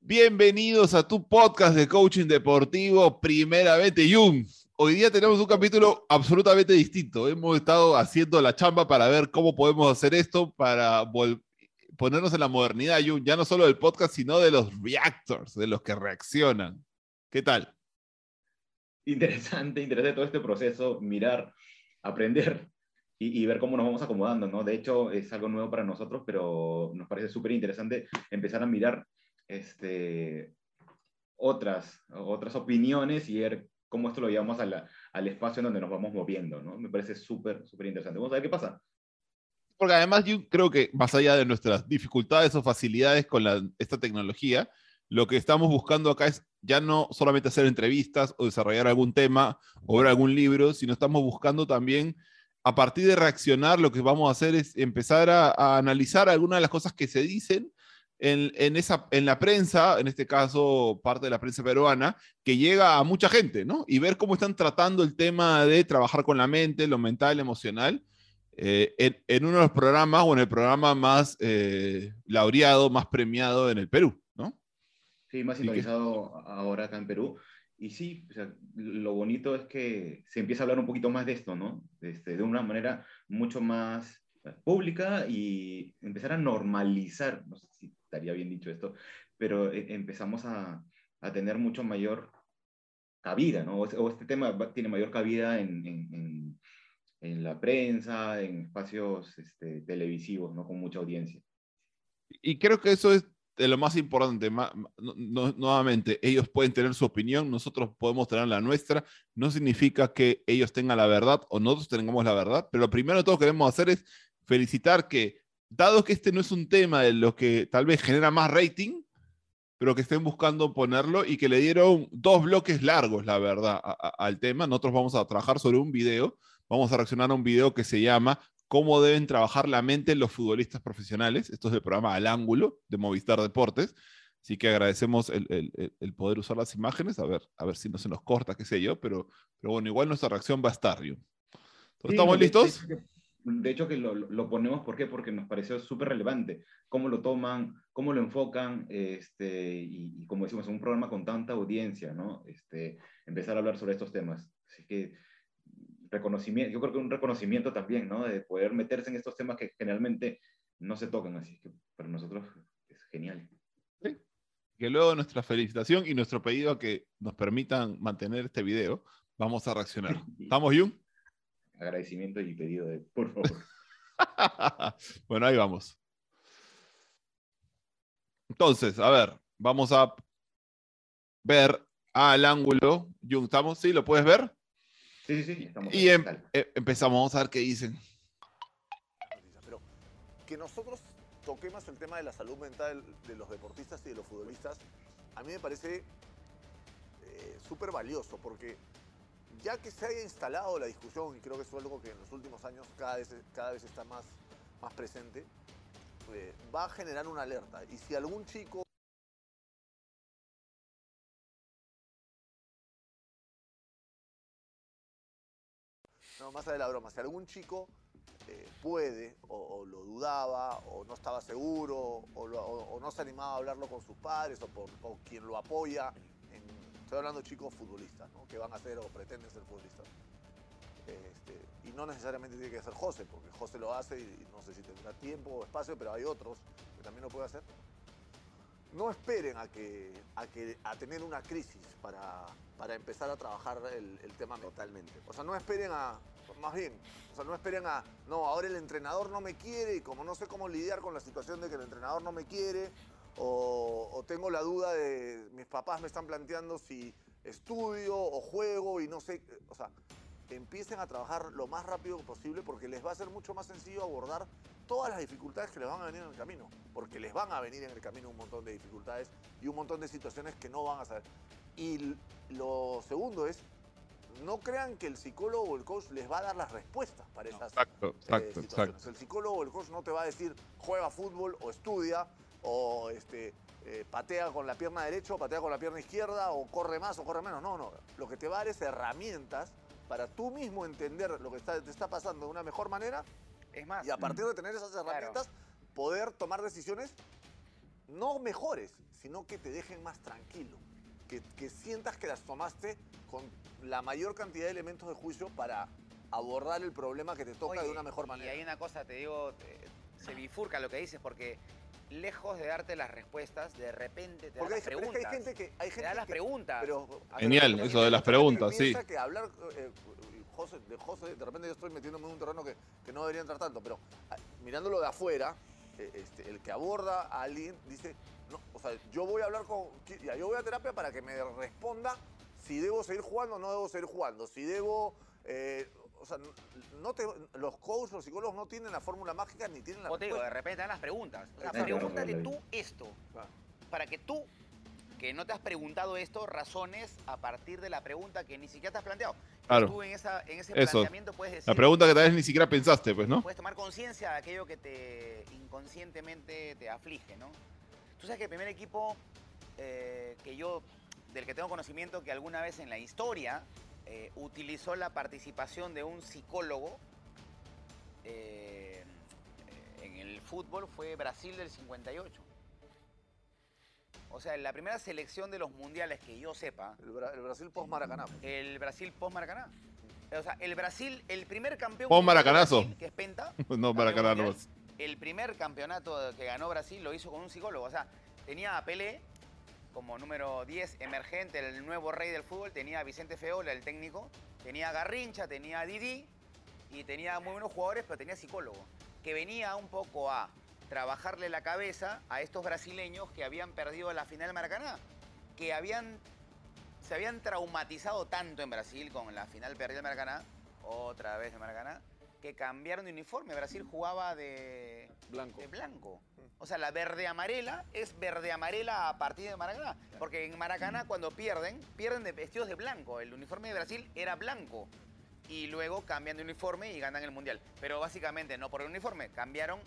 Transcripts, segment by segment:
Bienvenidos a tu podcast de coaching deportivo, primeramente Jung. Hoy día tenemos un capítulo absolutamente distinto. Hemos estado haciendo la chamba para ver cómo podemos hacer esto para ponernos en la modernidad, Jung, ya no solo del podcast, sino de los reactors, de los que reaccionan. ¿Qué tal? Interesante, interesante todo este proceso, mirar, aprender y, ver cómo nos vamos acomodando, ¿no? De hecho, es algo nuevo para nosotros, pero nos parece súper interesante empezar a mirar este, otras, otras opiniones y ver cómo esto lo llevamos al espacio en donde nos vamos moviendo, ¿no? Me parece súper, súper interesante. Vamos a ver qué pasa. Porque además yo creo que más allá de nuestras dificultades o facilidades con esta tecnología, lo que estamos buscando acá es ya no solamente hacer entrevistas o desarrollar algún tema o ver algún libro, sino estamos buscando también, a partir de reaccionar, lo que vamos a hacer es empezar a analizar algunas de las cosas que se dicen en, esa, en la prensa, en este caso parte de la prensa peruana, que llega a mucha gente, ¿no? Y ver cómo están tratando el tema de trabajar con la mente, lo mental, emocional, eh, en, uno de los programas o en el programa más eh, laureado, más premiado en el Perú, ¿no? Sí, más sintonizado ahora acá en Perú. Y sí, lo bonito es que se empieza a hablar un poquito más de esto, ¿no? Este, de una manera mucho más pública y empezar a normalizar, no sé si estaría bien dicho esto, pero eh, empezamos a, a, tener mucho mayor cabida, ¿no? O, este tema tiene mayor cabida en, en, en, la prensa, en espacios este, televisivos, ¿no? Con mucha audiencia. Y creo que eso es lo más importante. nuevamente, ellos pueden tener su opinión, nosotros podemos tener la nuestra. No significa que ellos tengan la verdad o nosotros tengamos la verdad, pero lo primero que todos queremos hacer es felicitar que dado que este no es un tema de lo que tal vez genera más rating, pero que estén buscando ponerlo y que le dieron dos bloques largos, la verdad, al tema. Nosotros vamos a trabajar sobre un video, vamos a reaccionar a un video que se llama Cómo deben trabajar la mente los futbolistas profesionales. Esto es el programa Al Ángulo de Movistar Deportes. Así que agradecemos el, poder usar las imágenes, a ver, a ver si no se nos corta, qué sé yo, pero, pero bueno, igual nuestra reacción va a estar. ¿Estamos listos? de hecho que lo, lo, ponemos, ¿por qué? Porque nos pareció súper relevante cómo lo toman, cómo lo enfocan, este, y, como decimos, un programa con tanta audiencia, ¿no? Este, empezar a hablar sobre estos temas. Así que reconocimiento, yo creo que un reconocimiento también, ¿no? De poder meterse en estos temas que generalmente no se tocan, así que para nosotros es genial. Sí. Que luego nuestra felicitación y nuestro pedido a que nos permitan mantener este video, vamos a reaccionar. ¿Estamos, Jung? agradecimiento y pedido de, por favor. bueno, ahí vamos. Entonces, a ver, vamos a ver al ángulo. ¿estamos? ¿Sí? ¿Lo puedes ver? Sí, sí, sí. Estamos y em, eh, empezamos, vamos a ver qué dicen. Pero que nosotros toquemos el tema de la salud mental de los deportistas y de los futbolistas, a mí me parece eh, súper valioso, porque ya que se haya instalado la discusión, y creo que es algo que en los últimos años cada vez, cada vez está más, más presente, eh, va a generar una alerta. Y si algún chico No, más allá de la broma, si algún chico eh, puede, o, lo dudaba, o no estaba seguro, o, no se animaba a hablarlo con sus padres, o por quien lo apoya, Estoy hablando de chicos futbolistas, ¿no? que van a ser o pretenden ser futbolistas. Este, y no necesariamente tiene que ser José, porque José lo hace y no sé si tendrá tiempo o espacio, pero hay otros que también lo pueden hacer. No esperen a, que, a, que, a tener una crisis para, para empezar a trabajar el, el tema totalmente. O sea, no esperen a, más bien, o sea, no esperen a, no, ahora el entrenador no me quiere y como no sé cómo lidiar con la situación de que el entrenador no me quiere o, tengo la duda de mis papás me están planteando si estudio o juego y no sé, o sea, empiecen a trabajar lo más rápido posible porque les va a ser mucho más sencillo abordar todas las dificultades que les van a venir en el camino, porque les van a venir en el camino un montón de dificultades y un montón de situaciones que no van a saber. Y lo segundo es, no crean que el psicólogo o el coach les va a dar las respuestas para esas exacto, exacto, situaciones. El psicólogo o el coach no te va a decir juega fútbol o estudia o este, eh, patea con la pierna derecha o patea con la pierna izquierda o corre más o corre menos. No, no. Lo que te va a dar es herramientas para tú mismo entender lo que te está pasando de una mejor manera Es más, Y a partir de tener esas herramientas, poder tomar decisiones no mejores, sino que te dejen más tranquilo. Que, que sientas que las tomaste con la mayor cantidad de elementos de juicio para abordar el problema que te toca Oye, de una mejor manera. Y hay una cosa, te digo, te- se bifurca lo que dices, porque lejos de darte las respuestas, de repente te da Porque hay, las pero es preguntas. que hay gente que... Hay te gente da las que- preguntas. pero, a ver, Genial, hay eso de las preguntas, sí. que hablar, eh, José, de José, de repente yo estoy metiéndome en un terreno que, que no debería entrar tanto, pero ah, mirándolo de afuera, eh, este, el que aborda a alguien dice, no, o sea, yo voy a hablar con, ya, yo voy a terapia para que me responda si debo seguir jugando o no debo seguir jugando, si debo, eh, o sea, no te, los coaches, los psicólogos no tienen la fórmula mágica ni tienen la O te digo, de repente te dan las preguntas. O sea, pregúntate tú esto. Para que tú, que no te has preguntado esto, razones a partir de la pregunta que ni siquiera te has planteado. Claro. Tú en, esa, en ese Eso. planteamiento puedes decir... La pregunta que tal vez ni siquiera pensaste, pues, ¿no? Puedes tomar conciencia de aquello que te inconscientemente te aflige, ¿no? Tú sabes que el primer equipo eh, que yo, del que tengo conocimiento, que alguna vez en la historia eh, utilizó la participación de un psicólogo eh, en el fútbol fue Brasil del 58. O sea, la primera selección de los mundiales que yo sepa, El, Bra- el Brasil post-Maracaná. el Brasil post-Maracaná. O sea, el Brasil, el primer campeón... Post-Maracanazo. Que es Penta, No, nomás. El primer campeonato que ganó Brasil lo hizo con un psicólogo. O sea, tenía a Pelé como número 10 emergente, el nuevo rey del fútbol. Tenía a Vicente Feola, el técnico. Tenía a Garrincha, tenía a Didi. Y tenía muy buenos jugadores, pero tenía psicólogo. Que venía un poco a trabajarle la cabeza a estos brasileños que habían perdido la final de Maracaná. Que habían, se habían traumatizado tanto en Brasil con la final perdida de Maracaná. Otra vez de Maracaná que cambiaron de uniforme. Brasil jugaba de, Blanco. de blanco. O sea, la verde-amarela es verde-amarela a partir de Maracaná. Porque en Maracaná cuando pierden, pierden de vestidos de blanco. El uniforme de Brasil era blanco. Y luego cambian de uniforme y ganan el Mundial. Pero básicamente no por el uniforme, cambiaron...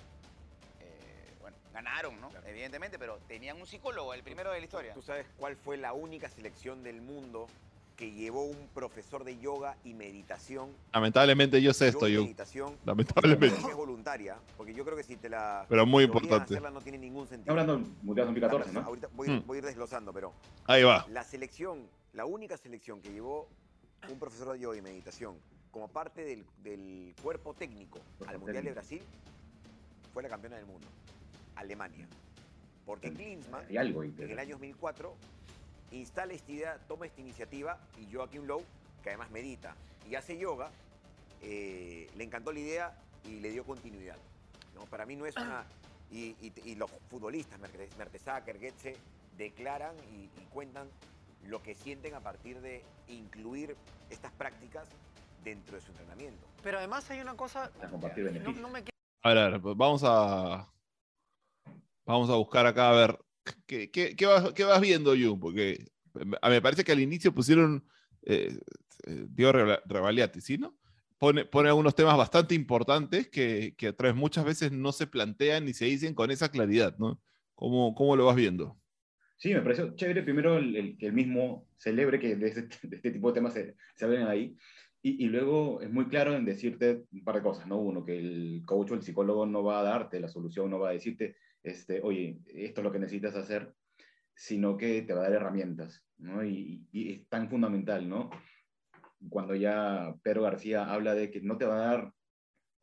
eh, bueno, ganaron, ¿no? Evidentemente, pero tenían un psicólogo, el primero de la historia. ¿Tú sabes cuál fue la única selección del mundo que llevó un profesor de yoga y meditación? Lamentablemente yo sé esto, yo. meditación. Lamentablemente. Es voluntaria, porque yo creo que si te la. Pero muy importante. hacerla no tiene ningún sentido. Hablando Mundial 2014, ¿no? Ahorita voy, a ir- Hmm. voy a ir desglosando, pero Ahí va. la selección, la única selección que llevó un profesor de yoga y meditación como parte del, del cuerpo técnico al Mundial de. Brasil fue la campeona del mundo, Alemania. Porque Klinsmann, en el año 2004, instala esta idea, toma esta iniciativa y Joaquim Lowe, que además medita y hace yoga, eh, le encantó la idea y le dio continuidad. ¿no? Para mí no es una... Y, y- y los futbolistas, Mertes- Mertesacker, Goetze, declaran y, y cuentan lo que sienten a partir de incluir estas prácticas dentro de su entrenamiento. Pero además hay una cosa. No, no me A ver, vamos a. Vamos a buscar acá a ver. ¿Qué, qué- qué vas, qué vas viendo, Yu? Porque a me parece que al inicio pusieron. Eh, eh, Diego Reva- Revaliati, ¿sí? ¿No? Pone, pone algunos temas bastante importantes que, que otra vez muchas veces no se plantean ni se dicen con esa claridad, ¿no? ¿Cómo, cómo lo vas viendo? Sí, me pareció chévere primero el, el- el mismo celebre que de este, de este tipo de temas se, se hablen ahí. Y, y luego es muy claro en decirte un par de cosas, ¿no? Uno, que el coach o el psicólogo no va a darte la solución, no va a decirte, este, oye, esto es lo que necesitas hacer, sino que te va a dar herramientas, ¿no? Y, y es tan fundamental, ¿no? Cuando ya Pedro García habla de que no te va a dar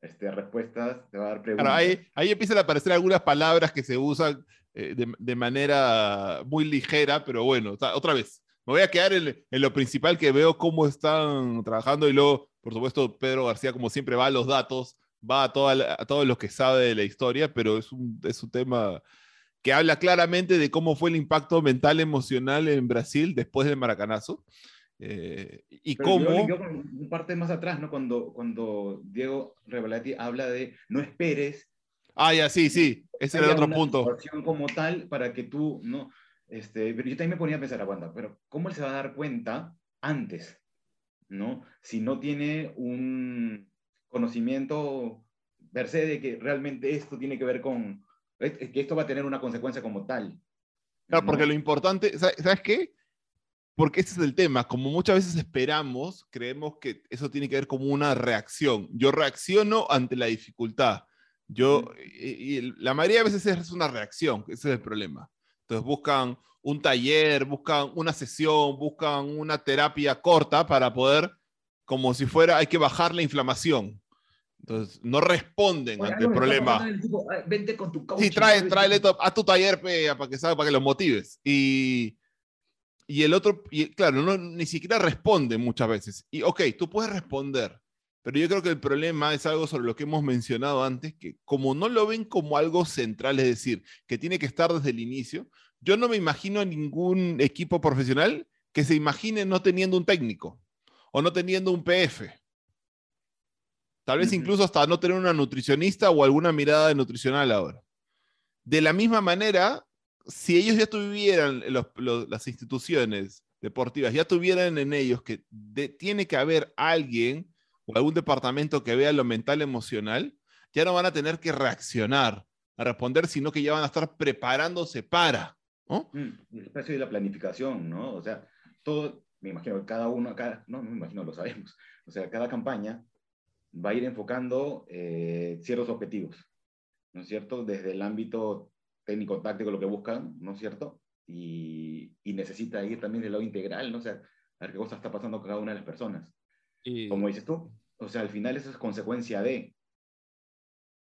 este, respuestas, te va a dar preguntas. Claro, ahí, ahí empiezan a aparecer algunas palabras que se usan eh, de, de manera muy ligera, pero bueno, otra vez, me voy a quedar en, en lo principal que veo cómo están trabajando y luego, por supuesto, Pedro García, como siempre, va a los datos, va a, toda a todo lo que sabe de la historia, pero es un, es un tema que habla claramente de cómo fue el impacto mental, emocional en Brasil después del maracanazo. eh, y Pero cómo... yo, yo parte más atrás, ¿no? Cuando, cuando Diego Revelati habla de no esperes Ah, ya, sí, sí, ese era el otro una punto. como tal para que tú, ¿no? Este, pero yo también me ponía a pensar, aguanta, pero ¿cómo él se va a dar cuenta antes, ¿no? Si no tiene un conocimiento per se de que realmente esto tiene que ver con, que esto va a tener una consecuencia como tal. Claro, porque ¿no? lo importante, ¿sabes, ¿sabes qué? porque ese es el tema. Como muchas veces esperamos, creemos que eso tiene que ver como una reacción. Yo reacciono ante la dificultad. Yo, y, y la mayoría de veces es una reacción, ese es el problema. Entonces buscan un taller, buscan una sesión, buscan una terapia corta para poder, como si fuera, hay que bajar la inflamación. Entonces, no responden ante el problema. Vente con tu coach. Sí, trae, tráele a tu taller pe, para que para que los motives. Y, y el otro, y, claro, no, ni siquiera responde muchas veces. Y ok, tú puedes responder, pero yo creo que el problema es algo sobre lo que hemos mencionado antes, que como no lo ven como algo central, es decir, que tiene que estar desde el inicio, yo no me imagino a ningún equipo profesional que se imagine no teniendo un técnico o no teniendo un PF. Tal vez incluso hasta no tener una nutricionista o alguna mirada nutricional ahora. De la misma manera, si ellos ya tuvieran, las instituciones deportivas, ya tuvieran en ellos que tiene que haber alguien o algún departamento que vea lo mental emocional, ya no van a tener que reaccionar a responder, sino que ya van a estar preparándose para. ¿no? Mm, el espacio de la planificación, ¿no? O sea, todo, me imagino, cada uno, cada, no, no me imagino, lo sabemos. O sea, cada campaña va a ir enfocando eh, ciertos objetivos, ¿no es cierto? Desde el ámbito técnico-táctico, lo que buscan, ¿no es cierto? Y, y, necesita ir también del lado integral, ¿no? O sea, a ver qué cosa está pasando con cada una de las personas. Y... Como dices tú, o sea, al final eso es consecuencia de,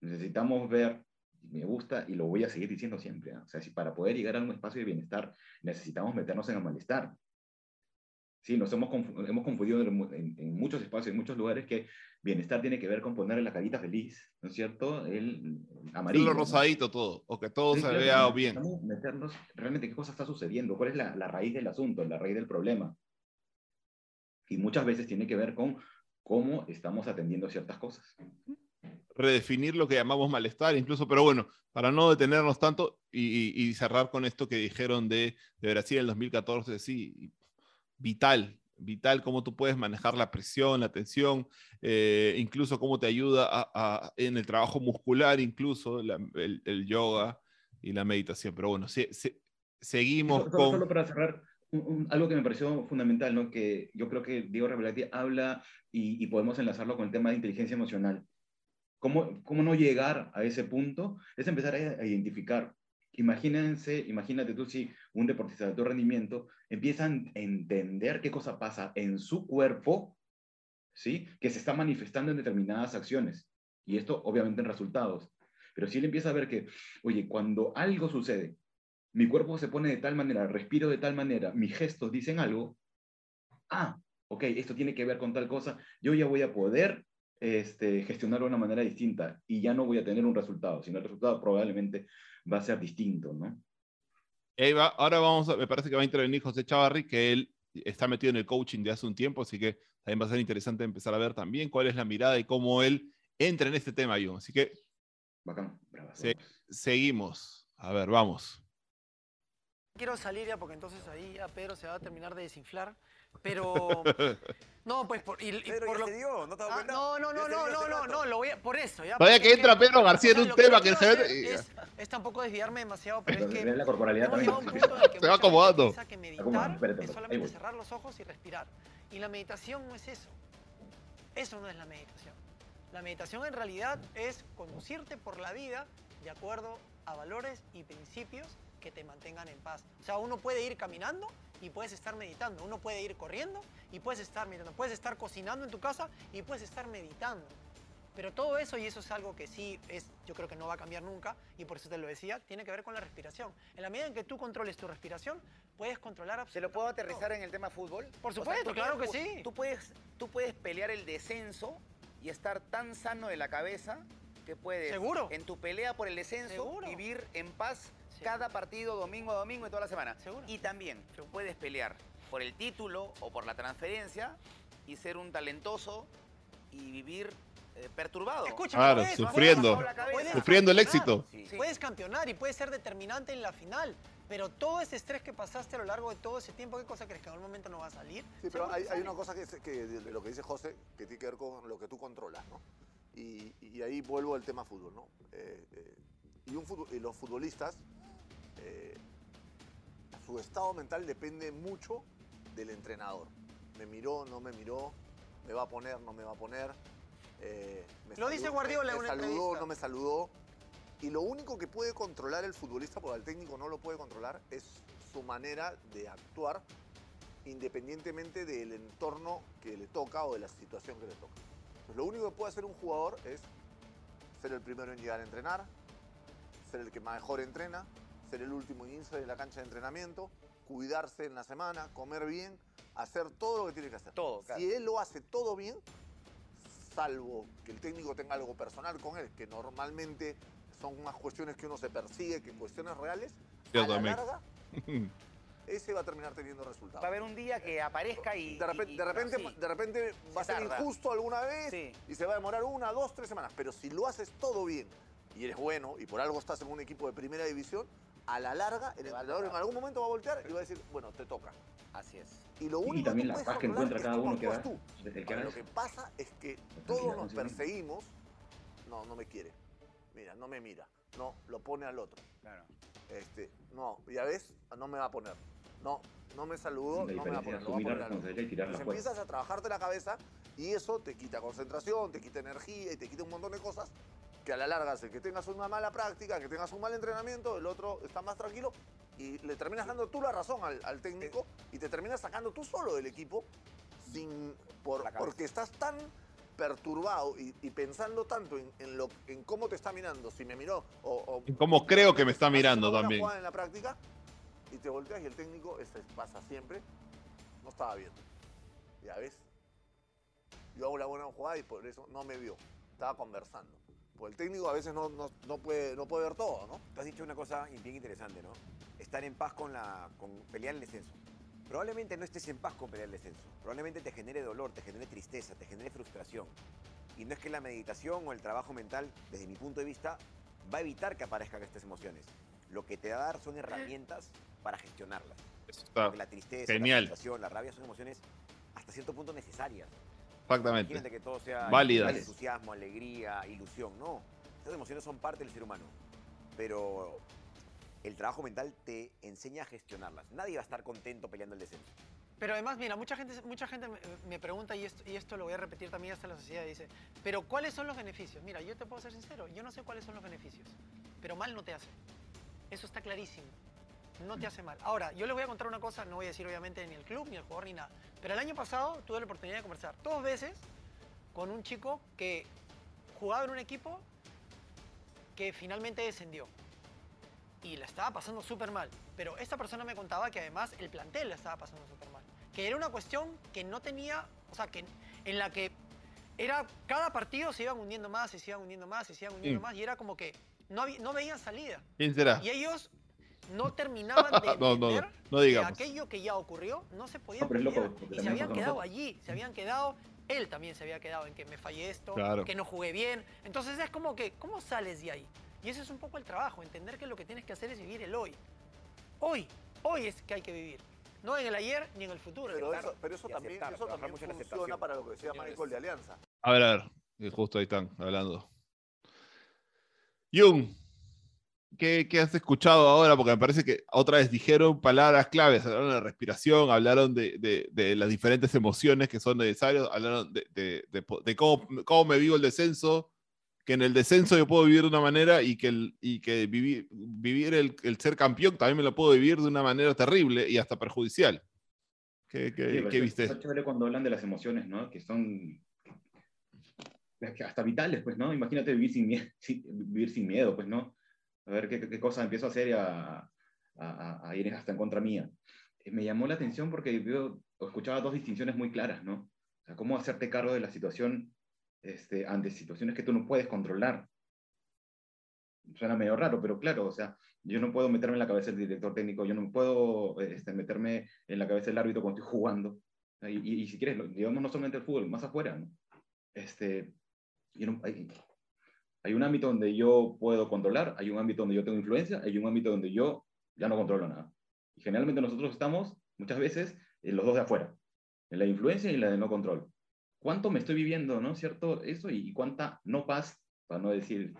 necesitamos ver me gusta y lo voy a seguir diciendo siempre. ¿eh? O sea, si para poder llegar a un espacio de bienestar necesitamos meternos en el malestar. Sí, nos hemos, hemos confundido en, muchos espacios, en muchos lugares, que bienestar tiene que ver con ponerle la carita feliz, ¿no es cierto? El, amarillo. Lo rosadito todo, o que todo se vea bien. Meternos realmente qué cosa está sucediendo, cuál es la, la raíz del asunto, la raíz del problema. Y muchas veces tiene que ver con cómo estamos atendiendo ciertas cosas redefinir lo que llamamos malestar, incluso, pero bueno, para no detenernos tanto y, cerrar con esto que dijeron de, de, Brasil en el 2014, sí, vital, vital cómo tú puedes manejar la presión, la tensión, eh, incluso cómo te ayuda a, en el trabajo muscular, incluso el, yoga y la meditación. Pero bueno, seguimos con... Solo para cerrar, algo que me pareció fundamental, ¿no? que yo creo que Diego Revelati habla y, y podemos enlazarlo con el tema de inteligencia emocional ¿Cómo, ¿Cómo no llegar a ese punto? Es empezar a, identificar. Imagínense, imagínate tú si un deportista de alto rendimiento empieza a entender qué cosa pasa en su cuerpo, ¿sí? Que se está manifestando en determinadas acciones. Y esto obviamente en resultados. Pero si él empieza a ver que, oye, cuando algo sucede, mi cuerpo se pone de tal manera, respiro de tal manera, mis gestos dicen algo, ah, ok, esto tiene que ver con tal cosa, yo ya voy a poder este, gestionarlo de una manera distinta y ya no voy a tener un resultado, sino el resultado probablemente va a ser distinto, ¿no? ahora vamos a, me parece que va a intervenir José Chavarri, que él está metido en el coaching de hace un tiempo, así que también va a ser interesante empezar a ver también cuál es la mirada y cómo él entra en este tema, yo. Así que Bacán. seguimos. A ver, vamos. Quiero salir ya porque entonces ahí ya Pedro se va a terminar de desinflar. Pero. No, pues por. Y, Pedro por lo... se dio, ¿no te ah, cuenta? No, no, no, no, no, no, no, lo voy a, por eso. Ya, Todavía que entra Pedro García en un tema que, se ve. Es, es, tampoco desviarme demasiado, pero es que. La corporalidad también. Un punto en el que se va acomodando. Que meditar es solamente cerrar los ojos y respirar. Y la meditación no es eso. Eso no es la meditación. La meditación en realidad es conducirte por la vida de acuerdo a valores y principios que te mantengan en paz. O sea, uno puede ir caminando y puedes estar meditando. Uno puede ir corriendo y puedes estar meditando. Puedes estar cocinando en tu casa y puedes estar meditando. Pero todo eso, y eso es algo que sí es, yo creo que no va a cambiar nunca, y por eso te lo decía, tiene que ver con la respiración. En la medida en que tú controles tu respiración, puedes controlar ¿Se lo puedo aterrizar en el tema fútbol? Por supuesto, claro que sí. Tú puedes, tú puedes pelear el descenso y estar tan sano de la cabeza que puedes, ¿Seguro? en tu pelea por el descenso, vivir en paz cada partido domingo a domingo y toda la semana. Y también puedes pelear por el título o por la transferencia y ser un talentoso y vivir eh, perturbado. claro, sufriendo, sufriendo el éxito. Puedes campeonar y puedes ser determinante en la final, pero todo ese estrés que pasaste a lo largo de todo ese tiempo, ¿qué cosa crees que en algún momento no va a salir? Sí, pero hay, una cosa que, que, lo que dice José que tiene que ver con lo que tú controlas, ¿no? Y, ahí vuelvo al tema fútbol, ¿no? Eh, eh, y, un y los futbolistas eh, su estado mental depende mucho del entrenador. Me miró, no me miró, me va a poner, no me va a poner. Eh, lo dice Guardiola me, me saludó, no me saludó. Y lo único que puede controlar el futbolista, porque el técnico no lo puede controlar, es su manera de actuar independientemente del entorno que le toca o de la situación que le toca. lo único que puede hacer un jugador es ser el primero en llegar a entrenar, ser el que mejor entrena, ser el último en de la cancha de entrenamiento, cuidarse en la semana, comer bien, hacer todo lo que tiene que hacer. Todo, Si él lo hace todo bien, salvo que el técnico tenga algo personal con él, que normalmente son más cuestiones que uno se persigue que cuestiones reales, a la larga, ese va a terminar teniendo resultados. Va a haber un día que aparezca y... De repente, de repente, de repente va a ser injusto alguna vez y se va a demorar una, dos, tres semanas. Pero si lo haces todo bien y eres bueno y por algo estás en un equipo de primera división, a la larga el entrenador en algún momento va a voltear y va a decir, bueno, te toca. Así es. Y lo único también que la paz que encuentra cada uno que va desde que Lo que pasa es que todos nos perseguimos. No, no me quiere. Mira, no me mira. No, lo pone al otro. Claro. Este, no, ya ves, no me va a poner. No, no me saludó, no me va a poner. Lo va a poner Entonces empiezas a trabajarte la cabeza y eso te quita concentración, te quita energía y te quita un montón de cosas que a la larga hace que tengas una mala práctica, que tengas un mal entrenamiento, el otro está más tranquilo y le terminas dando tú la razón al, técnico y te terminas sacando tú solo del equipo sin, por, porque estás tan perturbado y, pensando tanto en, lo, en cómo te está mirando, si me miró o... o cómo creo que me está mirando también. en la práctica y te volteas y el técnico, pasa siempre, no estaba viendo. Ya ves, yo hago la buena jugada y por eso no me vio, estaba conversando. Pues el técnico a veces no, puede, no puede ver todo, ¿no? Tú has dicho una cosa bien interesante, ¿no? Estar en paz con, la, con pelear el descenso. Probablemente no estés en paz con pelear el descenso. Probablemente te genere dolor, te genere tristeza, te genere frustración. Y no es que la meditación o el trabajo mental, desde mi punto de vista, va a evitar que aparezcan estas emociones. Lo que te va a dar son herramientas para gestionarlas. la tristeza, la frustración, la rabia son emociones hasta cierto punto necesarias. Exactamente. Imagínate que todo sea Válidas. entusiasmo, alegría, ilusión. No, estas emociones son parte del ser humano. Pero el trabajo mental te enseña a gestionarlas. Nadie va a estar contento peleando el descenso. Pero además, mira, mucha gente, mucha gente me, pregunta, y esto, y esto lo voy a repetir también hasta la sociedad, dice, pero ¿cuáles son los beneficios? Mira, yo te puedo ser sincero, yo no sé cuáles son los beneficios, pero mal no te hace. Eso está clarísimo. No te hace mal. Ahora, yo les voy a contar una cosa, no voy a decir obviamente ni el club, ni el jugador, ni nada. Pero el año pasado tuve la oportunidad de conversar dos veces con un chico que jugaba en un equipo que finalmente descendió. Y la estaba pasando súper mal. Pero esta persona me contaba que además el plantel la estaba pasando súper mal. Que era una cuestión que no tenía, o sea, que en la que era cada partido se iban hundiendo más, se iban hundiendo más, se iban hundiendo más. Y era como que no, no veían salida. ¿Quién será? Y ellos no terminaban de entender que aquello que ya ocurrió no se podía no, y se habían quedado allí, se habían quedado, él también se había quedado en que me fallé esto, que no jugué bien. Entonces es como que, ¿cómo sales de ahí? Y ese es un poco el trabajo, entender que lo que tienes que hacer es vivir el hoy. Hoy, hoy es que hay que vivir. No en el ayer ni en el futuro. Pero, eso, pero eso, también, eso también funciona para lo que decía Michael de Alianza. A ver, a ver, justo ahí están hablando. Jung, ¿Qué, has escuchado ahora? Porque me parece que otra vez dijeron palabras claves, hablaron de respiración, hablaron de, las diferentes emociones que son necesarias, hablaron de, cómo, me vivo el descenso, que en el descenso yo puedo vivir de una manera y que, el, y que vivir, vivir el, ser campeón también me lo puedo vivir de una manera terrible y hasta perjudicial. ¿Qué, qué, viste? Es chévere cuando hablan de las emociones, ¿no? Que son hasta vitales, pues, ¿no? Imagínate vivir sin, miedo, vivir sin miedo, pues, ¿no? A ver qué, qué cosa empiezo a hacer y a, a, ir hasta en contra mía. Eh, me llamó la atención porque yo escuchaba dos distinciones muy claras, ¿no? O sea, cómo hacerte cargo de la situación este, ante situaciones que tú no puedes controlar. Suena medio raro, pero claro, o sea, yo no puedo meterme en la cabeza del director técnico, yo no puedo este, meterme en la cabeza del árbitro cuando estoy jugando. Y, y, si quieres, digamos no solamente el fútbol, más afuera, ¿no? Este, yo no, hay un ámbito donde yo puedo controlar, hay un ámbito donde yo tengo influencia, hay un ámbito donde yo ya no controlo nada. Y generalmente nosotros estamos muchas veces en los dos de afuera, en la influencia y en la de no control. ¿Cuánto me estoy viviendo, no cierto? Eso y cuánta no paz, para no decir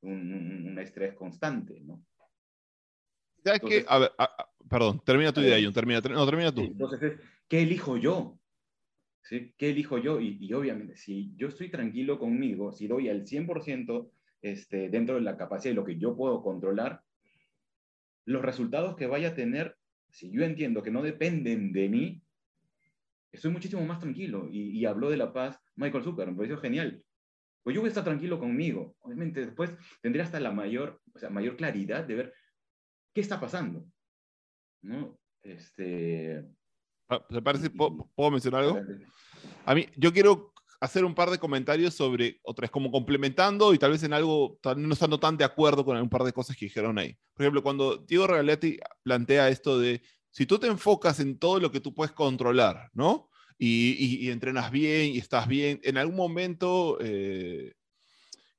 un, estrés constante, ¿no? ¿Sabes qué? A ver, perdón, termina tu idea, John, termina, no, termina tú. Entonces, ¿qué elijo yo? ¿Sí? ¿Qué elijo yo? Y, obviamente, si yo estoy tranquilo conmigo, si doy al 100% este, dentro de la capacidad de lo que yo puedo controlar, los resultados que vaya a tener, si yo entiendo que no dependen de mí, estoy muchísimo más tranquilo. Y, habló de la paz Michael Zucker, me pareció genial. Pues yo voy a estar tranquilo conmigo. Obviamente después tendré hasta la mayor, o sea, mayor claridad de ver qué está pasando. ¿No? Este... Ah, ¿Te parece? ¿Puedo, mencionar algo? A mí, yo quiero hacer un par de comentarios sobre, otras como complementando y tal vez en algo, no estando tan de acuerdo con un par de cosas que dijeron ahí. Por ejemplo, cuando Diego Regaletti plantea esto de, si tú te enfocas en todo lo que tú puedes controlar, ¿no? Y, entrenas bien y estás bien, en algún momento, eh,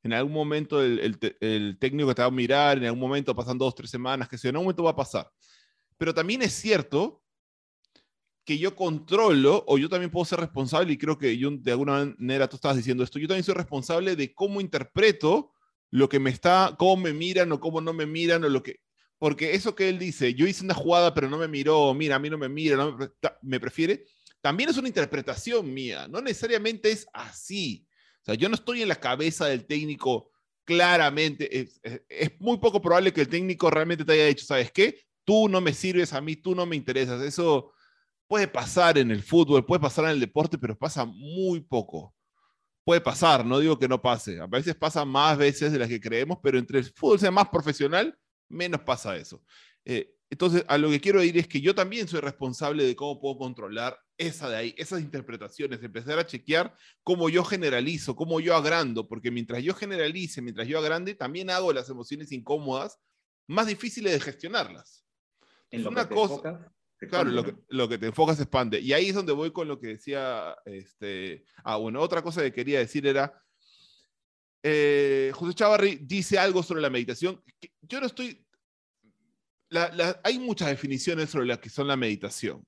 en algún momento el, el, técnico te va a mirar, en algún momento pasan dos, tres semanas, que si en algún momento va a pasar. Pero también es cierto que yo controlo, o yo también puedo ser responsable, y creo que yo, de alguna manera tú estabas diciendo esto, yo también soy responsable de cómo interpreto lo que me está, cómo me miran o cómo no me miran, o lo que, porque eso que él dice, yo hice una jugada pero no me miró, mira, a mí no me mira, no me, prefiere, también es una interpretación mía, no necesariamente es así. O sea, yo no estoy en la cabeza del técnico claramente, es, es muy poco probable que el técnico realmente te haya dicho, ¿sabes qué? tú no me sirves a mí, tú no me interesas. Eso puede pasar en el fútbol, puede pasar en el deporte, pero pasa muy poco. Puede pasar, no digo que no pase. A veces pasa más veces de las que creemos, pero entre el fútbol sea más profesional, menos pasa eso. Eh, entonces, a lo que quiero ir es que yo también soy responsable de cómo puedo controlar esa de ahí, esas interpretaciones, empezar a chequear cómo yo generalizo, cómo yo agrando, porque mientras yo generalice, mientras yo agrande, también hago las emociones incómodas más difíciles de gestionarlas es una cosa. Claro, lo que, lo que, te enfocas expande. Y ahí es donde voy con lo que decía. Este, ah, bueno, otra cosa que quería decir era. Eh, José Chavarri dice algo sobre la meditación. Yo no estoy. hay muchas definiciones sobre lo que son la meditación.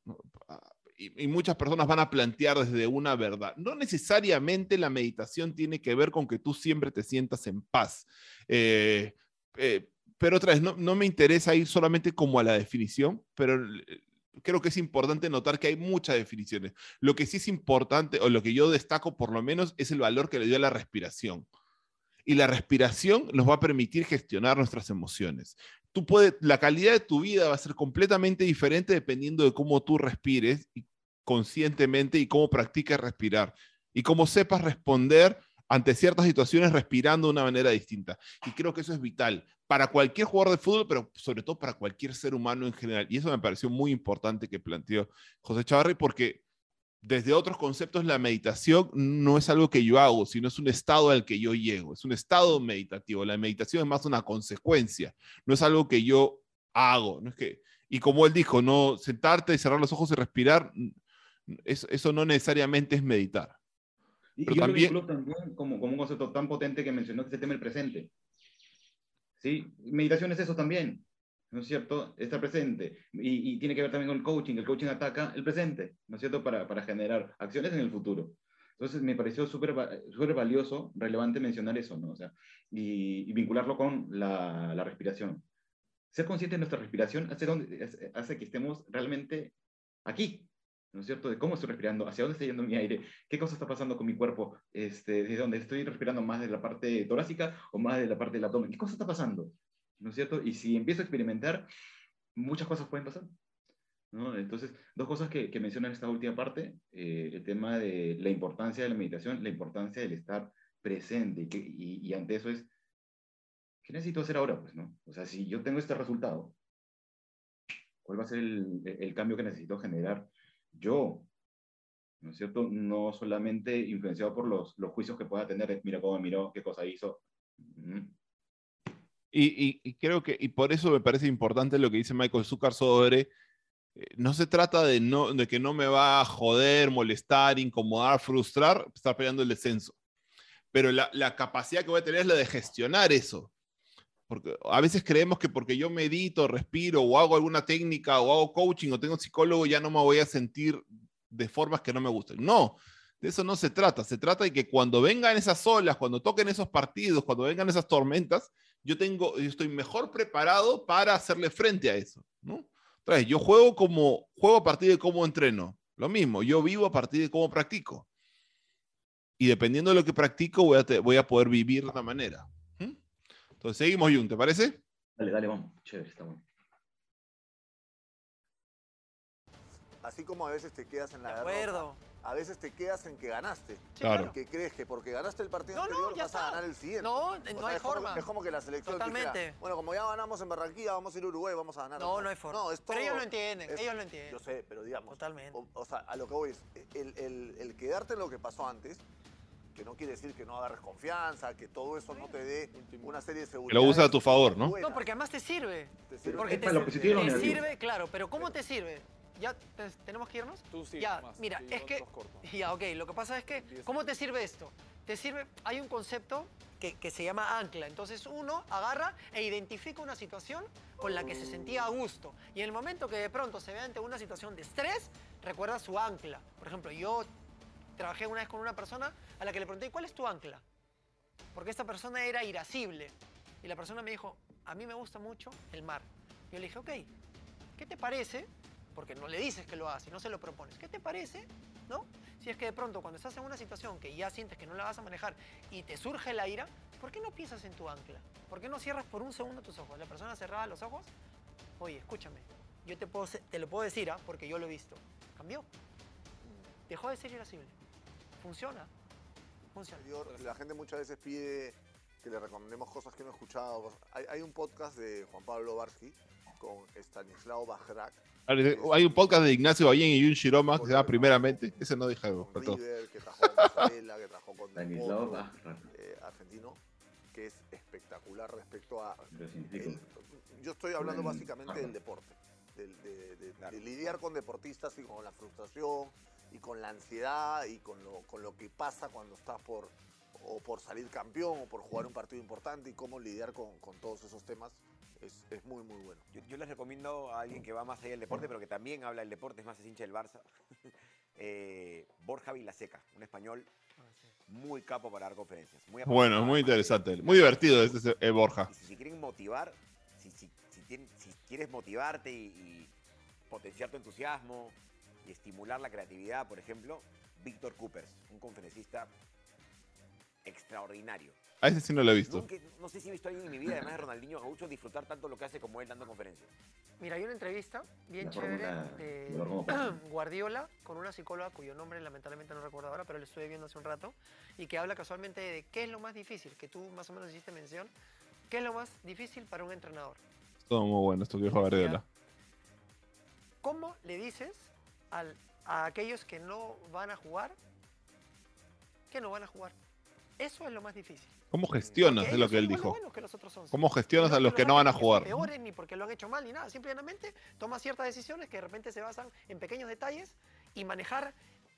Y, muchas personas van a plantear desde una verdad. No necesariamente la meditación tiene que ver con que tú siempre te sientas en paz. eh, eh pero otra vez, no, no me interesa ir solamente como a la definición, pero creo que es importante notar que hay muchas definiciones. Lo que sí es importante, o lo que yo destaco por lo menos, es el valor que le dio a la respiración. Y la respiración nos va a permitir gestionar nuestras emociones. Tú puedes, la calidad de tu vida va a ser completamente diferente dependiendo de cómo tú respires conscientemente y cómo practicas respirar y cómo sepas responder ante ciertas situaciones respirando de una manera distinta. Y creo que eso es vital para cualquier jugador de fútbol, pero sobre todo para cualquier ser humano en general. Y eso me pareció muy importante que planteó José Chavarri, porque desde otros conceptos la meditación no es algo que yo hago, sino es un estado al que yo llego, es un estado meditativo. La meditación es más una consecuencia, no es algo que yo hago. No es que, y como él dijo, no sentarte y cerrar los ojos y respirar, eso, eso no necesariamente es meditar. Y yo también, lo también como, como un concepto tan potente que mencionó que tema el presente. ¿Sí? Meditación es eso también, ¿no es cierto? Estar presente. Y, tiene que ver también con el coaching. El coaching ataca el presente, ¿no es cierto? Para, para generar acciones en el futuro. Entonces me pareció súper valioso, relevante mencionar eso, ¿no? O sea, y, vincularlo con la, la, respiración. Ser consciente de nuestra respiración hace, donde, hace que estemos realmente aquí, ¿no es cierto? De cómo estoy respirando, hacia dónde está yendo mi aire, qué cosa está pasando con mi cuerpo, este, desde dónde estoy respirando más de la parte torácica o más de la parte del abdomen, qué cosa está pasando, ¿no es cierto? Y si empiezo a experimentar, muchas cosas pueden pasar. ¿no? Entonces, dos cosas que, que en esta última parte, eh, el tema de la importancia de la meditación, la importancia del estar presente, y, que, y, ante eso es, ¿qué necesito hacer ahora? Pues, ¿no? O sea, si yo tengo este resultado, ¿cuál va a ser el, el cambio que necesito generar yo, ¿no es cierto? No solamente influenciado por los, los juicios que pueda tener, mira cómo miró, qué cosa hizo. y, y, creo que, y por eso me parece importante lo que dice Michael Zucker sobre, eh, no se trata de, no, de que no me va a joder, molestar, incomodar, frustrar, estar peleando el descenso. Pero la, la capacidad que voy a tener es la de gestionar eso. Porque a veces creemos que porque yo medito, respiro o hago alguna técnica o hago coaching o tengo psicólogo ya no me voy a sentir de formas que no me gusten. No, de eso no se trata. Se trata de que cuando vengan esas olas, cuando toquen esos partidos, cuando vengan esas tormentas, yo tengo, yo estoy mejor preparado para hacerle frente a eso, ¿no? Vez, yo juego como, juego a partir de cómo entreno. Lo mismo, yo vivo a partir de cómo practico. Y dependiendo de lo que practico, voy a, voy a poder vivir de una manera. Entonces, seguimos, Jun, ¿te parece? Dale, dale, vamos. Chévere, está bueno. Así como a veces te quedas en la De acuerdo. a veces te quedas en que ganaste. Claro. Que crees que porque ganaste el partido No, no, anterior ya vas a ganar el siguiente. No, O no sea, hay es como- forma. es como que la selección Totalmente. dijera, bueno, como ya ganamos en Barranquilla, vamos a ir a Uruguay, vamos a ganar. No, no hay forma. No, es Pero ellos lo entienden, es- ellos lo entienden. Yo sé, pero digamos. Totalmente. O, o sea, a lo que voy es, el, el- el quedarte en lo que pasó antes, que no quiere decir que no agarres confianza, que todo eso no te dé una serie de Que seguridad. lo usa a tu favor, ¿no? No, porque además te sirve. Te sirve. Porque te, para lo positivo y lo te negativo. sirve, claro, pero ¿cómo te sirve? ¿Ya te- tenemos que irnos? Tú sí, ya, más, mira, sí, es que... Ya, ok, lo que pasa es que, ¿cómo te sirve esto? Te sirve, hay un concepto que, que se llama ancla. Entonces uno agarra e identifica una situación con la que se sentía a gusto. Y en el momento que de pronto se ve ante una situación de estrés, recuerda su ancla. Por ejemplo, yo trabajé una vez con una persona a la que le pregunté, ¿cuál es tu ancla? Porque esta persona era irascible. Y la persona me dijo, a mí me gusta mucho el mar. Yo le dije, ok, ¿qué te parece? Porque no le dices que lo hagas y no se lo propones. ¿Qué te parece? ¿No? Si es que de pronto cuando estás en una situación que ya sientes que no la vas a manejar y te surge la ira, ¿por qué no piensas en tu ancla? ¿Por qué no cierras por un segundo tus ojos? La persona cerraba los ojos. Oye, escúchame, yo te, puedo, te lo puedo decir, ¿ah? porque yo lo he visto. Cambió. Dejó de ser irascible. Funciona. Funciona. Yo- la gente muchas veces pide que le recomendemos cosas que no he escuchado. Hay, hay un podcast de Juan Pablo Barsky con Stanislao Bajrak. Hay un podcast de Ignacio Ballén y Jun Shiroma que se llama Primeramente. Ese no dije algo, con perdón. River, que trabajó con que trabajó con Stanislao Bajrak. eh, argentino, que es espectacular respecto a... El- yo estoy hablando básicamente del deporte, del- de, de- Claro. de lidiar con deportistas y con la frustración y con la ansiedad y con lo, con lo que pasa cuando estás por o por salir campeón o por jugar un partido importante y cómo lidiar con, con todos esos temas es, es muy muy bueno. Yo, yo les recomiendo a alguien que va más allá del deporte, pero que también habla del deporte, es más, es hincha del Barça. Eh, Borja Vilaseca, un español muy capo para dar conferencias. Muy Bueno, muy interesante. Muy divertido este eh, Borja. Si, si quieren motivar, si, si, si, tien- si quieres motivarte y, y potenciar tu entusiasmo y estimular la creatividad, por ejemplo, Víctor Coopers, un conferencista extraordinario. A ese sí no lo he visto. Nunca- no sé si he visto a alguien en mi vida, además de Ronaldinho Gaucho, disfrutar tanto lo que hace como él dando conferencias. Mira, hay una entrevista bien La chévere de. Guardiola con una psicóloga cuyo nombre lamentablemente no recuerdo ahora, pero lo estuve viendo hace un rato, y que habla casualmente de qué es lo más difícil, que tú más o menos hiciste mención, qué es lo más difícil para un entrenador. Todo muy bueno esto que dijo Guardiola. ¿Cómo le dices al- a aquellos que no van a jugar que no van a jugar? Eso es lo más difícil. ¿Cómo gestionas? Es lo que él dijo. buenos que los otros 11. ¿Cómo gestionas a los que los no van a jugar? peores ni porque lo han hecho mal ni nada. Simplemente toma ciertas decisiones que de repente se basan en pequeños detalles y manejar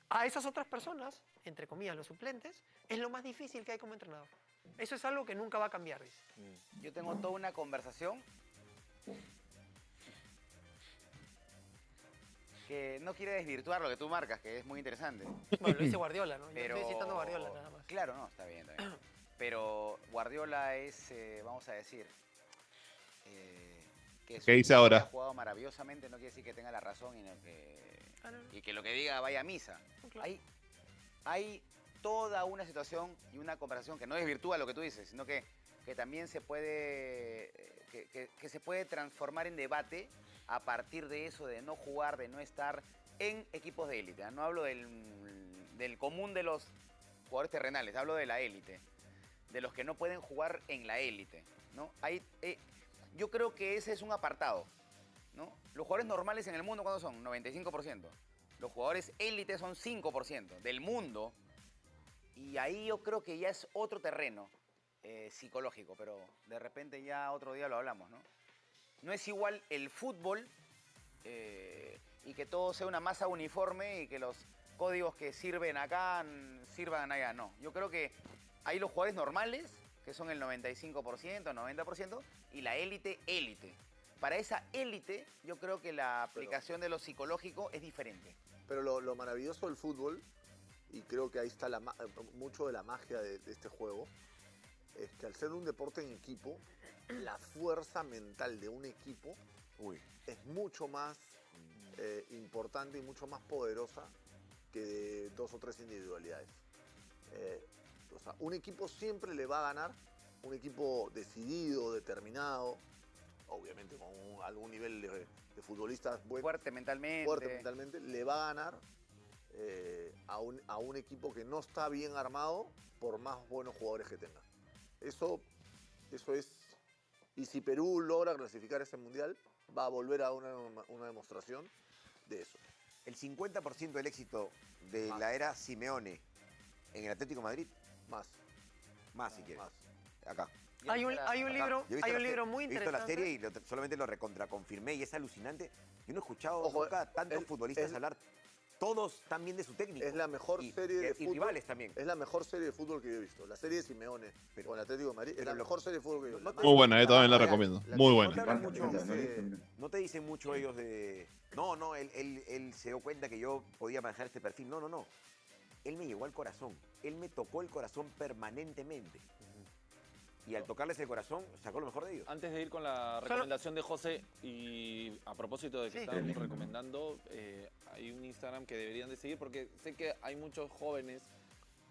a esas otras personas, entre comillas los suplentes, es lo más difícil que hay como entrenador. Eso es algo que nunca va a cambiar, dice. Yo tengo toda una conversación que no quiere desvirtuar lo que tú marcas, que es muy interesante. Bueno, lo dice Guardiola, ¿no? Yo Pero... estoy citando Guardiola nada más. Claro, no, está bien, está bien. Pero Guardiola es, eh, vamos a decir, eh, que su ¿Qué dice ahora? haya jugado maravillosamente, no quiere decir que tenga la razón y, no que, Ah, y que lo que diga vaya a misa. claro. Hay, hay toda una situación y una conversación que no desvirtúa lo que tú dices, sino que, que también se puede, eh, que, se puede transformar en debate a partir de eso, de no jugar, de no estar en equipos de élite. ¿ah? No hablo del, del común de los jugadores terrenales, hablo de la élite, de los que no pueden jugar en la élite. ¿no? Hay, eh, yo creo que ese es un apartado. ¿no? Los jugadores normales en el mundo, ¿cuántos son? 95%. Los jugadores élite son 5% del mundo. Y ahí yo creo que ya es otro terreno eh, psicológico, pero de repente ya otro día lo hablamos, ¿no? No es igual el fútbol eh, y que todo sea una masa uniforme y que los códigos que sirven acá sirvan allá, no. Yo creo que hay los jugadores normales, que son el 95%, 90%, y la élite, élite. Para esa élite, yo creo que la aplicación de lo psicológico es diferente. Pero lo, lo maravilloso del fútbol, y creo que ahí está la, mucho de la magia de, de este juego, es que al ser un deporte en equipo, la fuerza mental de un equipo es mucho más eh, importante y mucho más poderosa que dos o tres individualidades. Eh, o sea, un equipo siempre le va a ganar, un equipo decidido, determinado, obviamente con algún nivel de, futbolistas fuerte mentalmente. Fuerte mentalmente, le va a ganar eh, a, un, a un equipo que no está bien armado por más buenos jugadores que tenga. Eso, eso es. Y si Perú logra clasificar ese mundial, va a volver a una, una demostración de eso. El 50% del éxito de la era Simeone en el Atlético Madrid. Más. Más si quieres. Acá. Hay un, hay un libro, hay un libro muy interesante. He visto la serie y solamente lo recontraconfirmé y es alucinante. Yo no he escuchado nunca tantos futbolistas hablar todos también de su técnico. Es la mejor serie de fútbol. Y rivales también. Es la mejor serie de fútbol que yo he visto. La serie de Simeone pero, con el Atlético de Madrid. Es la mejor serie de fútbol que yo he visto. Muy buena, yo también la recomiendo. Muy buena. No te dicen mucho ellos de. No, no, él, él, se dio cuenta que yo podía manejar este perfil. No, no, no. Él me llegó al corazón. Él me tocó el corazón permanentemente y al tocarles el corazón sacó lo mejor de ellos. Antes de ir con la recomendación de José, y a propósito de que estábamos recomendando, eh, hay un Instagram que deberían de seguir porque sé que hay muchos jóvenes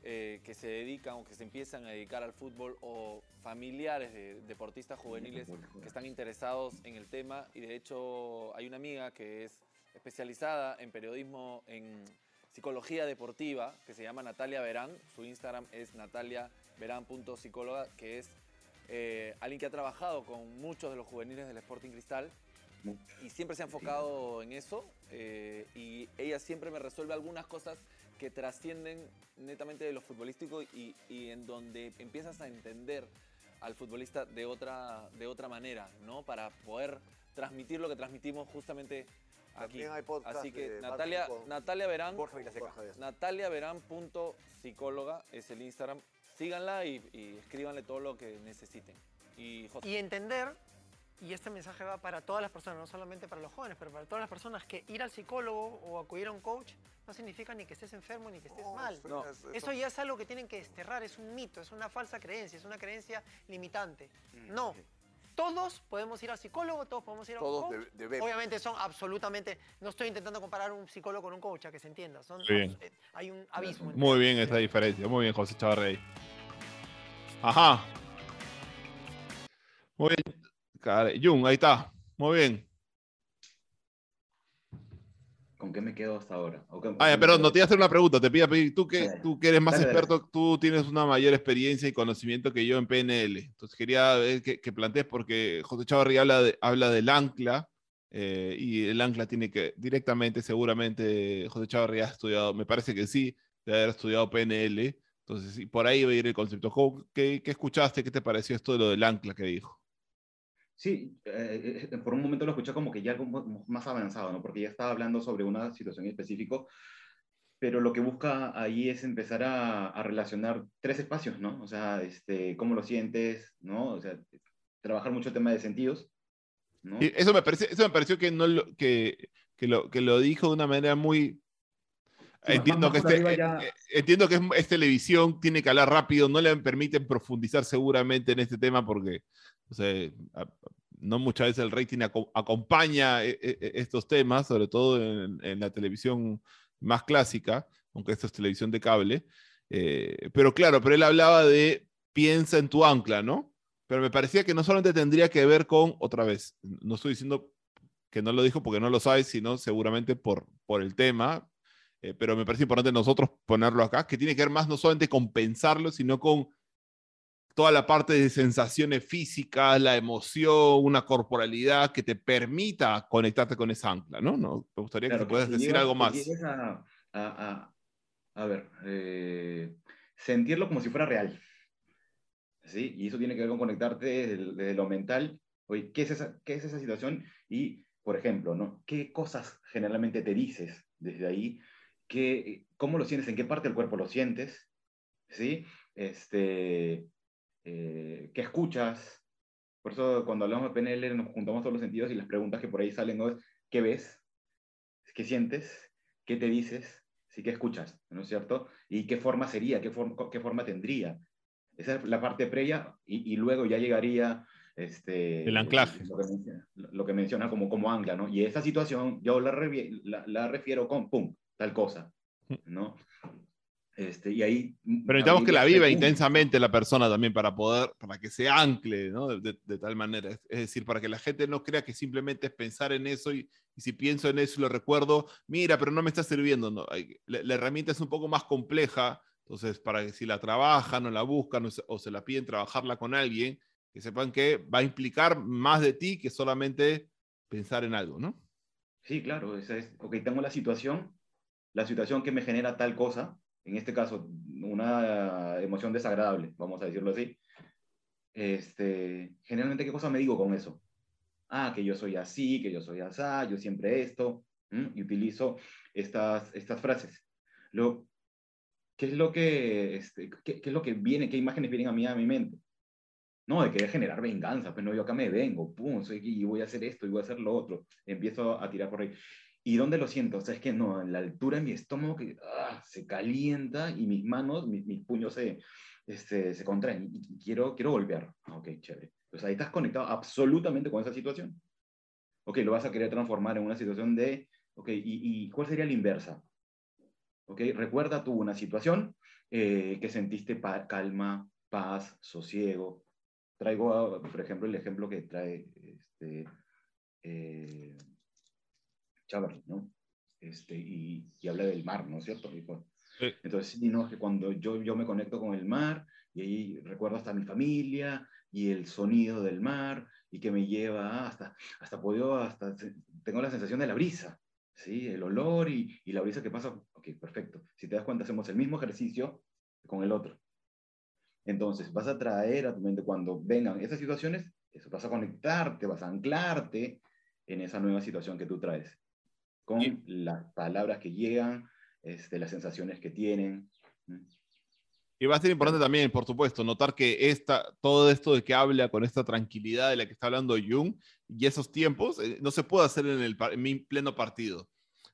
eh, que se dedican o que se empiezan a dedicar al fútbol o familiares de deportistas juveniles que están interesados en el tema. Y de hecho hay una amiga que es especializada en periodismo en psicología deportiva que se llama Natalia Verán, su Instagram es nataliaverán.psicóloga que es eh, alguien que ha trabajado con muchos de los juveniles del Sporting Cristal y siempre se ha enfocado en eso eh, y ella siempre me resuelve algunas cosas que trascienden netamente de lo futbolístico y, en donde empiezas a entender al futbolista de otra, de otra manera, ¿no? Para poder transmitir lo que transmitimos justamente aquí. Así que Natalia, Natalia Verán, Natalia Verán psicóloga es el Instagram síganla y, escríbanle todo lo que necesiten. Y, entender, y este mensaje va para todas las personas, no solamente para los jóvenes, pero para todas las personas, que ir al psicólogo o acudir a un coach no significa ni que estés enfermo ni que estés mal. Eso, ya es algo que tienen que desterrar, es un mito, es una falsa creencia, es una creencia limitante. Mm, no, todos podemos ir al psicólogo, todos podemos ir a un coach. Obviamente son absolutamente, no estoy intentando comparar un psicólogo con un coach, a que se entienda. Son, eh, hay un abismo. Muy bien esta diferencia, muy bien José Chavarrey. Ajá. Muy bien. Jun, ahí está. Muy bien. ¿Con qué me quedo hasta ahora? Ah, perdón, no te iba a hacer una pregunta. Te pido, tú que, tú que eres más experto, tú tienes una mayor experiencia y conocimiento que yo en PNL. Entonces quería ver que, que plantees, porque José Chavarri habla, de, habla del ancla, eh, y el ancla tiene que directamente, seguramente, José Chavarri ha estudiado, me parece que sí, de haber estudiado PNL. Entonces, por ahí va a ir el concepto. ¿Qué, ¿Qué, escuchaste? ¿Qué te pareció esto de lo del ancla que dijo? Sí, eh, eh, por un momento lo escuché como que ya algo más avanzado, ¿no? Porque ya estaba hablando sobre una situación específica, pero lo que busca ahí es empezar a, a, relacionar tres espacios, ¿no? O sea, este, cómo lo sientes, ¿no? O sea, trabajar mucho el tema de sentidos, ¿no? Y eso me, parece, eso me pareció que, no lo, que, que, lo, que lo dijo de una manera muy... entiendo, que este, eh, entiendo que es, televisión, tiene que hablar rápido, no le permiten profundizar seguramente en este tema porque sea, no muchas veces el rating acompaña e, e, e, estos temas, sobre todo en, la televisión más clásica, aunque esto es televisión de cable. Eh, pero claro, pero él hablaba de piensa en tu ancla, ¿no? Pero me parecía que no solamente tendría que ver con, otra vez, no estoy diciendo que no lo dijo porque no lo sabes, sino seguramente por, por el tema, eh, pero me parece importante nosotros ponerlo acá, que tiene que ver más no solamente con pensarlo, sino con toda la parte de sensaciones físicas, la emoción, una corporalidad que te permita conectarte con esa ancla, ¿no? ¿No? Me gustaría que, puedas decir algo más. A, ver, eh, sentirlo como si fuera real. ¿Sí? Y eso tiene que ver con conectarte desde, lo mental. Oye, ¿qué es, esa, ¿qué es esa situación? Y, por ejemplo, ¿no? ¿qué cosas generalmente te dices desde ahí? ¿Qué, ¿Cómo lo sientes? ¿En qué parte del cuerpo lo sientes? ¿Sí? Este, eh, qué escuchas. Por eso cuando hablamos de PNL nos juntamos todos los sentidos y las preguntas que por ahí salen es, ¿qué ves? ¿Qué sientes? ¿Qué te dices? ¿Sí qué escuchas? ¿No es cierto? ¿Y qué forma sería? ¿Qué, forma, qué forma tendría? Esa es la parte previa y, luego ya llegaría Este, el anclaje. Lo que, menciona, como, como ancla, ¿no? Y esa situación yo la, la, refiero con, pum, tal cosa, mm. ¿no? Este, y ahí, Pero necesitamos que la viva intensamente la persona también para poder, para que se ancle, ¿no? De, de, tal manera. Es, decir, para que la gente no crea que simplemente es pensar en eso y, y si pienso en eso y lo recuerdo, mira, pero no me está sirviendo. No, la, la, herramienta es un poco más compleja, entonces para que si la trabajan o la buscan o se, o se la piden trabajarla con alguien, que sepan que va a implicar más de ti que solamente pensar en algo, ¿no? Sí, claro, esa es, ok, tengo la situación, la situación que me genera tal cosa, en este caso, una emoción desagradable, vamos a decirlo así. Este, generalmente, ¿qué cosa me digo con eso? Ah, que yo soy así, que yo soy así, yo siempre esto, y utilizo estas, estas frases. Lo, ¿qué, es lo que, este, qué, qué, es lo que viene, qué imágenes vienen a mí a mi mente? No, de querer generar venganza, pues no, yo acá me vengo, pum, soy, y voy a hacer esto y voy a hacer lo otro. Empiezo a tirar por ahí. ¿Y dónde lo siento? O sea, es que no, en la altura de mi estómago que ah, se calienta y mis manos, mis, mis puños se, este, se contraen y, quiero, quiero golpear. Ah, ok, chévere. Pues ahí estás conectado absolutamente con esa situación. Ok, lo vas a querer transformar en una situación de, ok, ¿y, y cuál sería la inversa? Ok, recuerda tú una situación eh, que sentiste calma, paz, sosiego, Traigo, por ejemplo, el ejemplo que trae este, eh, ¿no? Este, y, y, habla del mar, ¿no es cierto? Entonces, sí, no, que cuando yo, yo me conecto con el mar y ahí recuerdo hasta mi familia y el sonido del mar y que me lleva hasta, hasta puedo, hasta tengo la sensación de la brisa, ¿sí? El olor y, y la brisa que pasa. Ok, perfecto. Si te das cuenta, hacemos el mismo ejercicio con el otro. Entonces, vas a traer a tu mente cuando vengan esas situaciones, eso, vas a conectarte, vas a anclarte en esa nueva situación que tú traes, con las palabras que llegan, este, las sensaciones que tienen. Y va a ser importante también, por supuesto, notar que esta, todo esto de que habla con esta tranquilidad de la que está hablando Jung y esos tiempos, eh, no se puede hacer en el en pleno partido.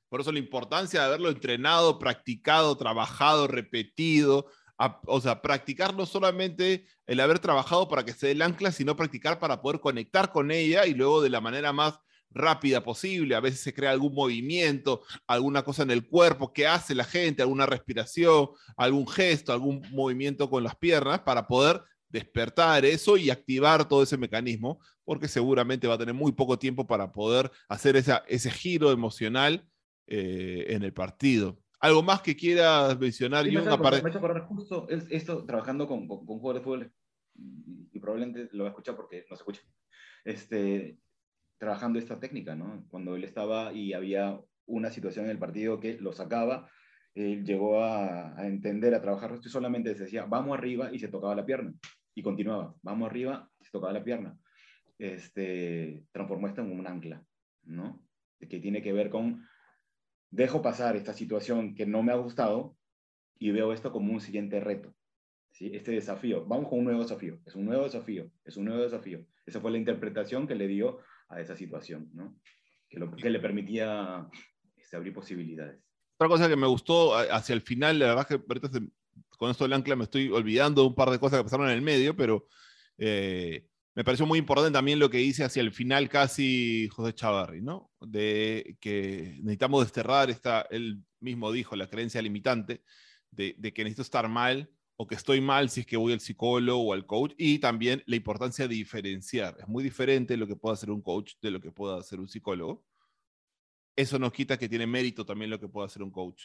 Por eso la importancia de haberlo entrenado, practicado, trabajado, repetido, o sea, practicar no solamente el haber trabajado para que se dé el ancla, sino practicar para poder conectar con ella y luego de la manera más rápida posible. A veces se crea algún movimiento, alguna cosa en el cuerpo que hace la gente, alguna respiración, algún gesto, algún movimiento con las piernas para poder despertar eso y activar todo ese mecanismo, porque seguramente va a tener muy poco tiempo para poder hacer esa, ese giro emocional eh, en el partido. ¿Algo más que quieras mencionar, sí, Me justo esto trabajando con, con, jugadores de fútbol, y, probablemente lo voy a escuchar porque no se escucha, este, trabajando esta técnica, ¿no? Cuando él estaba y había una situación en el partido que lo sacaba, él llegó a, a entender, a trabajar esto solamente se decía, vamos arriba y se tocaba la pierna. Y continuaba, vamos arriba se tocaba la pierna. Este, transformó esto en un ancla, ¿no? Que tiene que ver con dejo pasar esta situación que no me ha gustado y veo esto como un siguiente reto. ¿sí? Este desafío, vamos con un nuevo desafío, es un nuevo desafío, es un nuevo desafío. Esa fue la interpretación que le dio a esa situación, ¿no? que, lo, que le permitía este, abrir posibilidades. Otra cosa que me gustó hacia el final, la verdad que ahorita con esto del ancla me estoy olvidando de un par de cosas que pasaron en el medio, pero eh, me pareció muy importante también lo que dice hacia el final casi José Chavarri, ¿no? De que necesitamos desterrar esta, él mismo dijo, la creencia limitante de, que necesito estar mal o que estoy mal si es que voy al psicólogo o al coach y también la importancia de diferenciar. Es muy diferente lo que puede hacer un coach de lo que puede hacer un psicólogo. Eso nos quita que tiene mérito también lo que puede hacer un coach,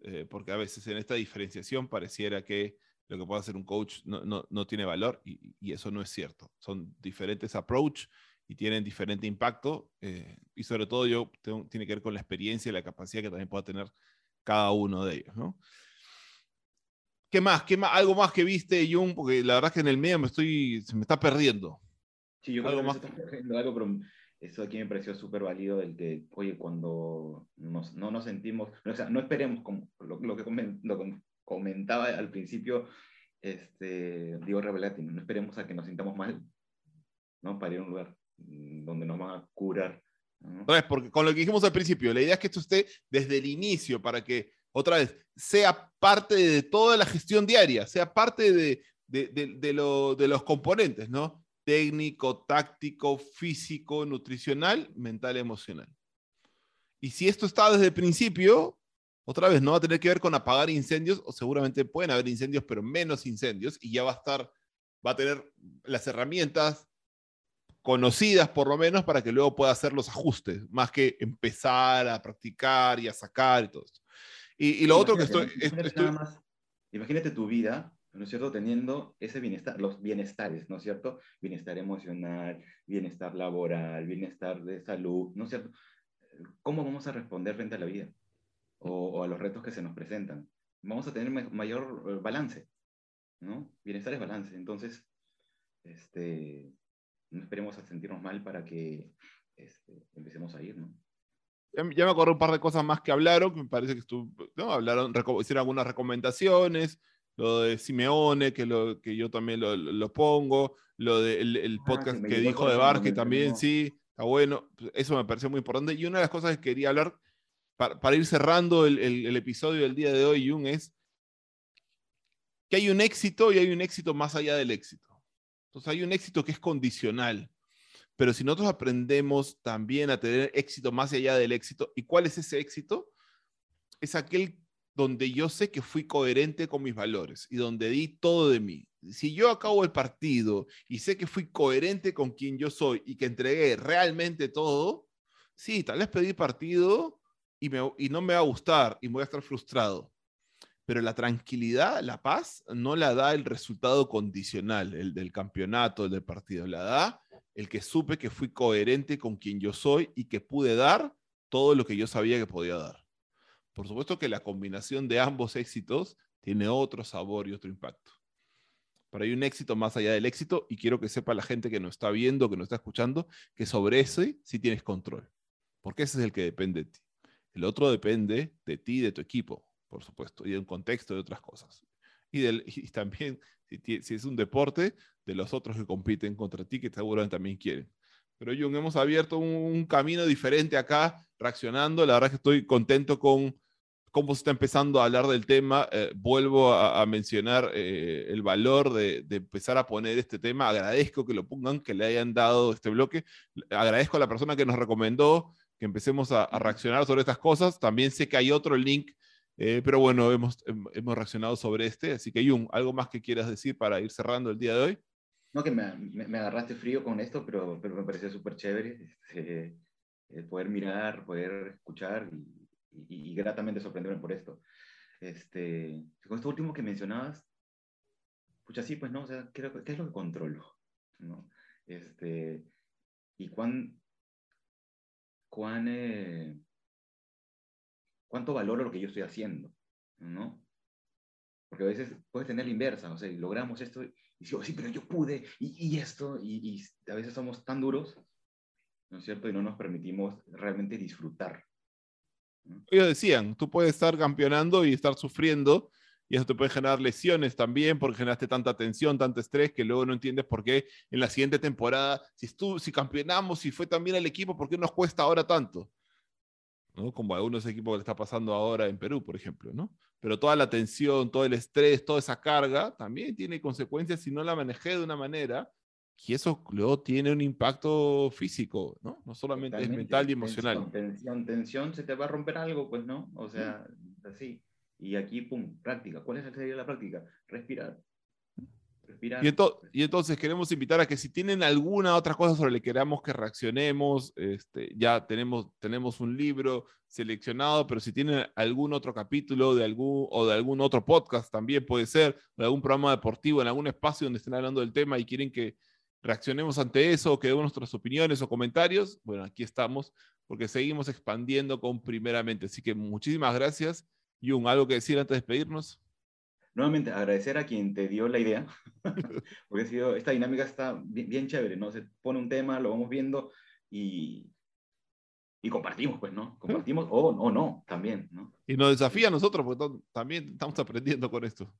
eh, porque a veces en esta diferenciación pareciera que lo que puede hacer un coach no, no, no tiene valor y, y, eso no es cierto. Son diferentes approach y tienen diferente impacto eh, y sobre todo yo tiene que ver con la experiencia y la capacidad que también pueda tener cada uno de ellos, ¿no? ¿Qué más? ¿Qué más? ¿Algo más que viste, Jung? Porque la verdad es que en el medio me estoy, se me está perdiendo. Sí, yo creo ¿Algo que más? Está algo, pero eso aquí me pareció súper válido, el que, oye, cuando nos, no nos sentimos, o sea, no esperemos como lo, lo que comentaba al principio este, Diego Revelati, no esperemos a que nos sintamos mal, ¿no? Para ir a un lugar donde nos van a curar. Vez, porque con lo que dijimos al principio, la idea es que esto esté desde el inicio para que, otra vez, sea parte de toda la gestión diaria, sea parte de, los componentes, ¿no? técnico, táctico, físico, nutricional, mental, emocional. Y si esto está desde el principio, otra vez no va a tener que ver con apagar incendios, o seguramente pueden haber incendios, pero menos incendios, y ya va a estar, va a tener las herramientas conocidas por lo menos para que luego pueda hacer los ajustes, más que empezar a practicar y a sacar y todo esto. Y, lo otro que estoy... imagínate tu vida ¿no es cierto? Teniendo ese bienestar, los bienestares, ¿no es cierto? Bienestar emocional, bienestar laboral, bienestar de salud, ¿no es cierto? ¿Cómo vamos a responder frente a la vida o, a los retos que se nos presentan? Vamos a tener mayor eh, balance, ¿no? Bienestar es balance, entonces, este, no esperemos a sentirnos mal para que este, empecemos a ir, ¿no? Ya, me acuerdo un par de cosas más que hablaron, que me parece que estuvo, ¿no? Hablaron, hicieron algunas recomendaciones, lo de Simeone, que, lo, que yo también lo, lo pongo, lo del el ah, podcast que dijo de Barque también, sí, está bueno, eso me pareció muy importante. Y una de las cosas que quería hablar, para, para ir cerrando el, el, episodio del día de hoy, Jung, es que hay un éxito y hay un éxito más allá del éxito. Entonces hay un éxito que es condicional. Pero si nosotros aprendemos también a tener éxito más allá del éxito, ¿y cuál es ese éxito? Es aquel donde yo sé que fui coherente con mis valores y donde di todo de mí. Si yo acabo el partido y sé que fui coherente con quien yo soy y que entregué realmente todo, sí, tal vez pedí partido y, me, no me va a gustar y voy a estar frustrado. Pero la tranquilidad, la paz, no la da el resultado condicional, el del campeonato, el del partido. La da el que supe que fui coherente con quien yo soy y que pude dar todo lo que yo sabía que podía dar. Por supuesto que la combinación de ambos éxitos tiene otro sabor y otro impacto. Pero hay un éxito más allá del éxito y quiero que sepa la gente que nos está viendo, que nos está escuchando, que sobre ese sí tienes control. Porque ese es el que depende de ti. El otro depende de ti de tu equipo, por supuesto, y de un contexto de otras cosas. Y, del, también, si, si, es un deporte, de los otros que compiten contra ti, que seguramente también quieren. Pero Jung, hemos abierto un, un camino diferente acá, reaccionando. La verdad es que estoy contento con cómo se está empezando a hablar del tema, eh, vuelvo a, mencionar eh, el valor de, empezar a poner este tema. Agradezco que lo pongan, que le hayan dado este bloque. Agradezco a la persona que nos recomendó que empecemos a, reaccionar sobre estas cosas. También sé que hay otro link, eh, pero bueno, hemos, hemos reaccionado sobre este. Así que, Jung, ¿algo más que quieras decir para ir cerrando el día de hoy? No, que me, me, agarraste frío con esto, pero, pero me pareció súper chévere este, poder mirar, poder escuchar y y, gratamente sorprenderme por esto. Este, con esto último que mencionabas, pucha, sí, pues no, o sea, ¿qué, es lo que controlo? ¿No? Este, y cuán, cuán, eh, cuánto valoro lo que yo estoy haciendo, ¿no? Porque a veces puedes tener la inversa, o sea, logramos esto y digo, sí, pero yo pude, y, y esto, y, y, a veces somos tan duros, ¿no es cierto? Y no nos permitimos realmente disfrutar ellos decían, tú puedes estar campeonando y estar sufriendo, y eso te puede generar lesiones también, porque generaste tanta tensión, tanto estrés, que luego no entiendes por qué en la siguiente temporada, si, tú, si campeonamos, si fue también el equipo, ¿por qué nos cuesta ahora tanto? ¿No? Como a algunos equipos que le está pasando ahora en Perú, por ejemplo, ¿no? Pero toda la tensión, todo el estrés, toda esa carga también tiene consecuencias si no la manejé de una manera y eso luego tiene un impacto físico, ¿no? No solamente es mental y emocional. Tensión, tensión, se te va a romper algo, pues, ¿no? O sea, así. Y aquí, pum, práctica. ¿Cuál es sería la práctica? Respirar. Y, entonces queremos invitar a que si tienen alguna otra cosa sobre la que queramos que reaccionemos, este, ya tenemos, tenemos un libro seleccionado, pero si tienen algún otro capítulo de algún, o de algún otro podcast también puede ser, de algún programa deportivo, en algún espacio donde estén hablando del tema y quieren que reaccionemos ante eso, que demos nuestras opiniones o comentarios, bueno, aquí estamos porque seguimos expandiendo con primeramente. Así que muchísimas gracias. Jung, ¿algo que decir antes de despedirnos? Nuevamente, agradecer a quien te dio la idea, porque ha sido, esta dinámica está bien, chévere, ¿no? Se pone un tema, lo vamos viendo y, y compartimos, pues, ¿no? Compartimos o, o no, también, ¿no? Y nos desafía a nosotros, porque también estamos aprendiendo con esto.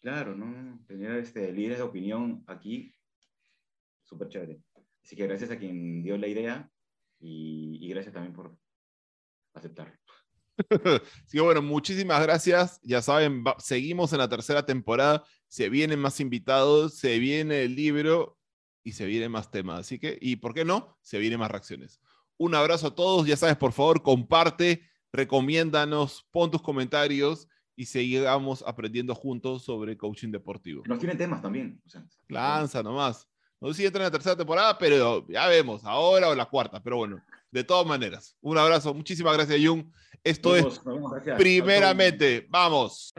Claro, ¿no? Tener este, líderes de opinión aquí súper chévere. Así que gracias a quien dio la idea y, gracias también por aceptar. Sí, bueno, muchísimas gracias. Ya saben, seguimos en la tercera temporada. Se vienen más invitados, se viene el libro y se vienen más temas. Así que, y por qué no, se vienen más reacciones. Un abrazo a todos. Ya sabes, por favor, comparte, recomiéndanos, pon tus comentarios y sigamos aprendiendo juntos sobre coaching deportivo. Nos tienen temas también. Lanza nomás. No sé si entra en la tercera temporada, pero ya vemos, ahora o la cuarta. Pero bueno, de todas maneras, un abrazo. Muchísimas gracias, Jung. Esto es primeramente. Vamos.